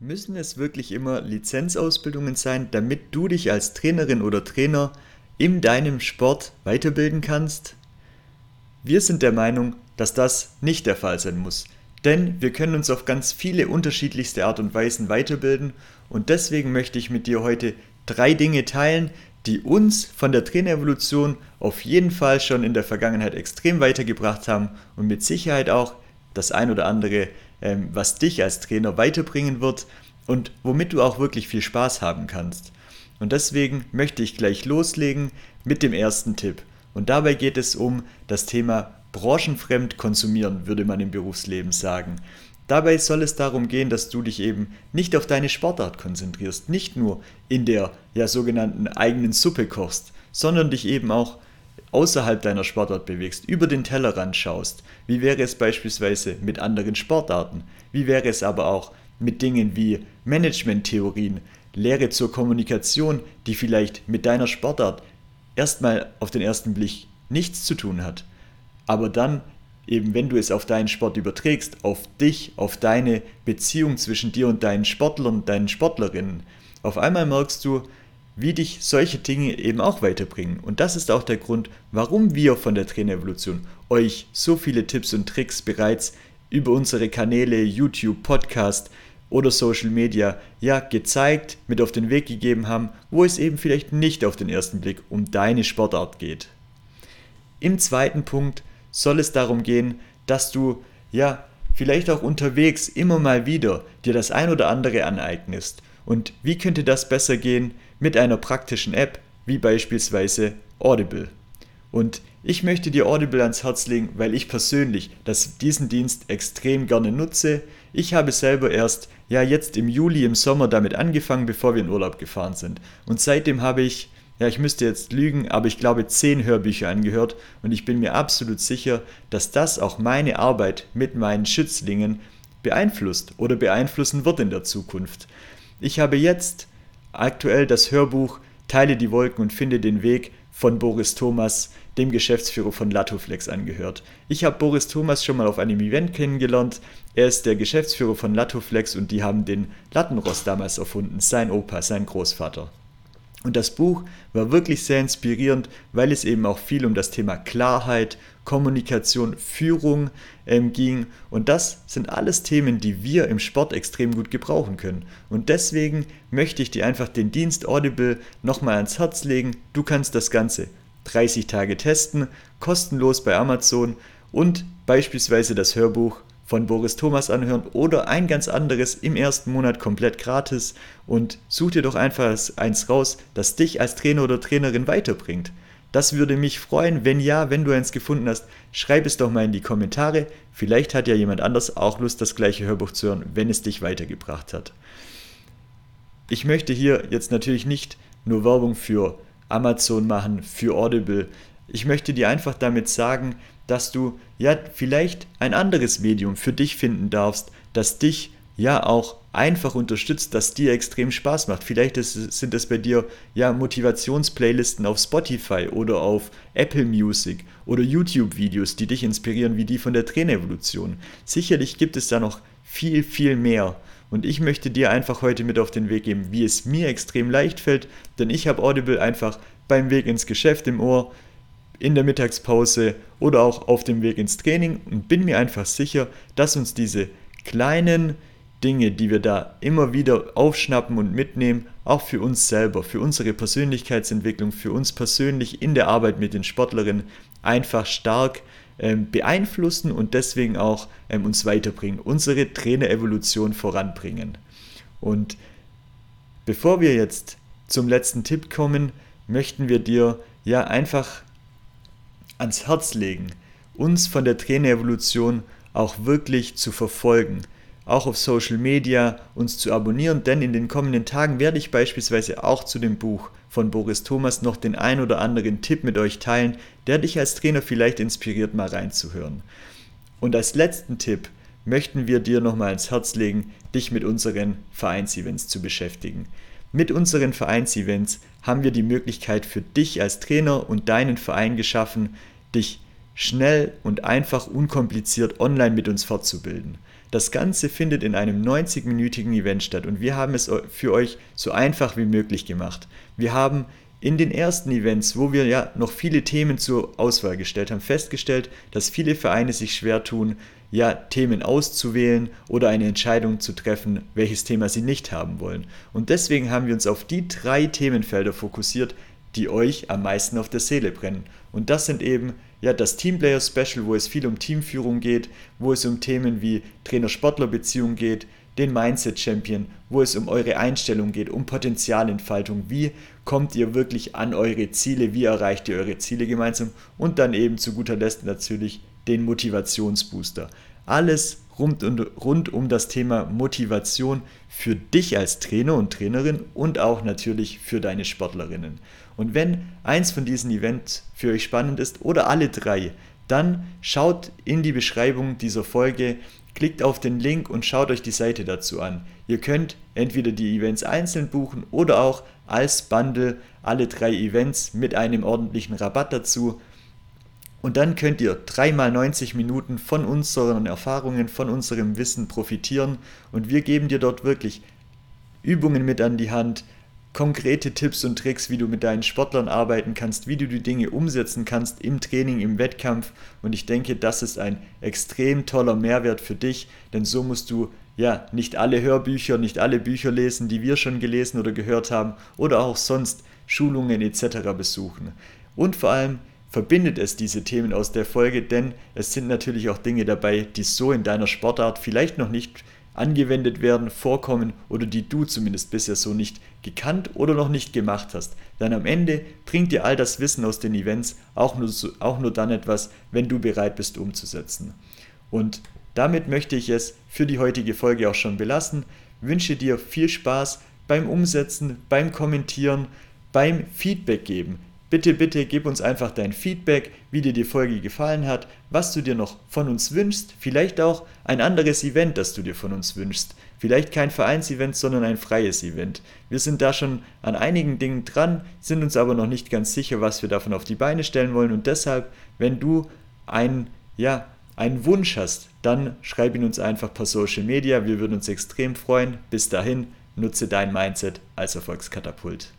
Müssen es wirklich immer Lizenzausbildungen sein, damit du dich als Trainerin oder Trainer in deinem Sport weiterbilden kannst? Wir sind der Meinung, dass das nicht der Fall sein muss. Denn wir können uns auf ganz viele unterschiedlichste Art und Weisen weiterbilden und deswegen möchte ich mit dir heute drei Dinge teilen, die uns von der Trainerevolution auf jeden Fall schon in der Vergangenheit extrem weitergebracht haben und mit Sicherheit auch das ein oder andere, ähm, was dich als Trainer weiterbringen wird und womit du auch wirklich viel Spaß haben kannst. Und deswegen möchte ich gleich loslegen mit dem ersten Tipp. Und dabei geht es um das Thema branchenfremd konsumieren, würde man im Berufsleben sagen. Dabei soll es darum gehen, dass du dich eben nicht auf deine Sportart konzentrierst, nicht nur in der ja sogenannten eigenen Suppe kochst, sondern dich eben auch außerhalb deiner Sportart bewegst, über den Tellerrand schaust. Wie wäre es beispielsweise mit anderen Sportarten? Wie wäre es aber auch mit Dingen wie Managementtheorien, Lehre zur Kommunikation, die vielleicht mit deiner Sportart erstmal auf den ersten Blick nichts zu tun hat, aber dann eben wenn du es auf deinen Sport überträgst, auf dich, auf deine Beziehung zwischen dir und deinen Sportlern, deinen Sportlerinnen, auf einmal merkst du, wie dich solche Dinge eben auch weiterbringen. Und das ist auch der Grund, warum wir von der Trainerevolution euch so viele Tipps und Tricks bereits über unsere Kanäle, YouTube, Podcast oder Social Media ja gezeigt, mit auf den Weg gegeben haben, wo es eben vielleicht nicht auf den ersten Blick um deine Sportart geht. Im zweiten Punkt soll es darum gehen, dass du ja vielleicht auch unterwegs immer mal wieder dir das ein oder andere aneignest. Und wie könnte das besser gehen mit einer praktischen App wie beispielsweise Audible? Und ich möchte dir Audible ans Herz legen, weil ich persönlich das, diesen Dienst extrem gerne nutze. Ich habe selber erst ja jetzt im Juli, im Sommer damit angefangen, bevor wir in Urlaub gefahren sind. Und seitdem habe ich ja, ich müsste jetzt lügen, aber ich glaube zehn Hörbücher angehört und ich bin mir absolut sicher, dass das auch meine Arbeit mit meinen Schützlingen beeinflusst oder beeinflussen wird in der Zukunft. Ich habe jetzt aktuell das Hörbuch Teile die Wolken und finde den Weg von Boris Thomas, dem Geschäftsführer von Latoflex, angehört. Ich habe Boris Thomas schon mal auf einem Event kennengelernt. Er ist der Geschäftsführer von Latoflex und die haben den Lattenrost damals erfunden, sein Opa, sein Großvater. Und das Buch war wirklich sehr inspirierend, weil es eben auch viel um das Thema Klarheit, Kommunikation, Führung ähm, ging. Und das sind alles Themen, die wir im Sport extrem gut gebrauchen können. Und deswegen möchte ich dir einfach den Dienst Audible nochmal ans Herz legen. Du kannst das Ganze 30 Tage testen, kostenlos bei Amazon und beispielsweise das Hörbuch von Boris Thomas anhören oder ein ganz anderes im ersten Monat komplett gratis und such dir doch einfach eins raus, das dich als Trainer oder Trainerin weiterbringt. Das würde mich freuen. Wenn ja, wenn du eins gefunden hast, schreib es doch mal in die Kommentare. Vielleicht hat ja jemand anders auch Lust, das gleiche Hörbuch zu hören, wenn es dich weitergebracht hat. Ich möchte hier jetzt natürlich nicht nur Werbung für Amazon machen, für Audible. Ich möchte dir einfach damit sagen, dass du ja vielleicht ein anderes Medium für dich finden darfst, das dich ja auch einfach unterstützt, das dir extrem Spaß macht. Vielleicht ist, sind es bei dir ja Motivationsplaylisten auf Spotify oder auf Apple Music oder YouTube-Videos, die dich inspirieren, wie die von der Trainerevolution. Sicherlich gibt es da noch viel, viel mehr. Und ich möchte dir einfach heute mit auf den Weg geben, wie es mir extrem leicht fällt, denn ich habe Audible einfach beim Weg ins Geschäft im Ohr in der Mittagspause oder auch auf dem Weg ins Training und bin mir einfach sicher, dass uns diese kleinen Dinge, die wir da immer wieder aufschnappen und mitnehmen, auch für uns selber, für unsere Persönlichkeitsentwicklung, für uns persönlich in der Arbeit mit den Sportlerinnen einfach stark ähm, beeinflussen und deswegen auch ähm, uns weiterbringen, unsere Trainerevolution voranbringen. Und bevor wir jetzt zum letzten Tipp kommen, möchten wir dir ja einfach ans Herz legen, uns von der Trainerevolution auch wirklich zu verfolgen, auch auf Social Media uns zu abonnieren, denn in den kommenden Tagen werde ich beispielsweise auch zu dem Buch von Boris Thomas noch den ein oder anderen Tipp mit euch teilen, der dich als Trainer vielleicht inspiriert, mal reinzuhören. Und als letzten Tipp möchten wir dir nochmal ans Herz legen, dich mit unseren Vereinsevents zu beschäftigen. Mit unseren Vereinsevents haben wir die Möglichkeit für dich als Trainer und deinen Verein geschaffen, dich schnell und einfach unkompliziert online mit uns fortzubilden. Das Ganze findet in einem 90-minütigen Event statt und wir haben es für euch so einfach wie möglich gemacht. Wir haben in den ersten Events, wo wir ja noch viele Themen zur Auswahl gestellt haben, festgestellt, dass viele Vereine sich schwer tun, ja, Themen auszuwählen oder eine Entscheidung zu treffen, welches Thema sie nicht haben wollen. Und deswegen haben wir uns auf die drei Themenfelder fokussiert, die euch am meisten auf der Seele brennen. Und das sind eben ja das Teamplayer Special, wo es viel um Teamführung geht, wo es um Themen wie Trainer-Sportler-Beziehung geht, den Mindset Champion, wo es um eure Einstellung geht, um Potenzialentfaltung, wie kommt ihr wirklich an eure Ziele, wie erreicht ihr eure Ziele gemeinsam und dann eben zu guter Letzt natürlich den Motivationsbooster. Alles rund, und, rund um das Thema Motivation für dich als Trainer und Trainerin und auch natürlich für deine Sportlerinnen. Und wenn eins von diesen Events für euch spannend ist oder alle drei, dann schaut in die Beschreibung dieser Folge, klickt auf den Link und schaut euch die Seite dazu an. Ihr könnt entweder die Events einzeln buchen oder auch als Bundle alle drei Events mit einem ordentlichen Rabatt dazu. Und dann könnt ihr dreimal 90 Minuten von unseren Erfahrungen, von unserem Wissen profitieren. Und wir geben dir dort wirklich Übungen mit an die Hand, konkrete Tipps und Tricks, wie du mit deinen Sportlern arbeiten kannst, wie du die Dinge umsetzen kannst im Training, im Wettkampf. Und ich denke, das ist ein extrem toller Mehrwert für dich, denn so musst du ja nicht alle Hörbücher, nicht alle Bücher lesen, die wir schon gelesen oder gehört haben, oder auch sonst Schulungen etc. besuchen. Und vor allem verbindet es diese Themen aus der Folge, denn es sind natürlich auch Dinge dabei, die so in deiner Sportart vielleicht noch nicht angewendet werden, vorkommen oder die du zumindest bisher so nicht gekannt oder noch nicht gemacht hast. Denn am Ende bringt dir all das Wissen aus den Events auch nur, auch nur dann etwas, wenn du bereit bist umzusetzen. Und damit möchte ich es für die heutige Folge auch schon belassen. Wünsche dir viel Spaß beim Umsetzen, beim Kommentieren, beim Feedback geben. Bitte, bitte gib uns einfach dein Feedback, wie dir die Folge gefallen hat, was du dir noch von uns wünschst, vielleicht auch ein anderes Event, das du dir von uns wünschst. Vielleicht kein Vereinsevent, sondern ein freies Event. Wir sind da schon an einigen Dingen dran, sind uns aber noch nicht ganz sicher, was wir davon auf die Beine stellen wollen und deshalb, wenn du ein, ja, einen Wunsch hast, dann schreib ihn uns einfach per Social Media. Wir würden uns extrem freuen. Bis dahin, nutze dein Mindset als Erfolgskatapult.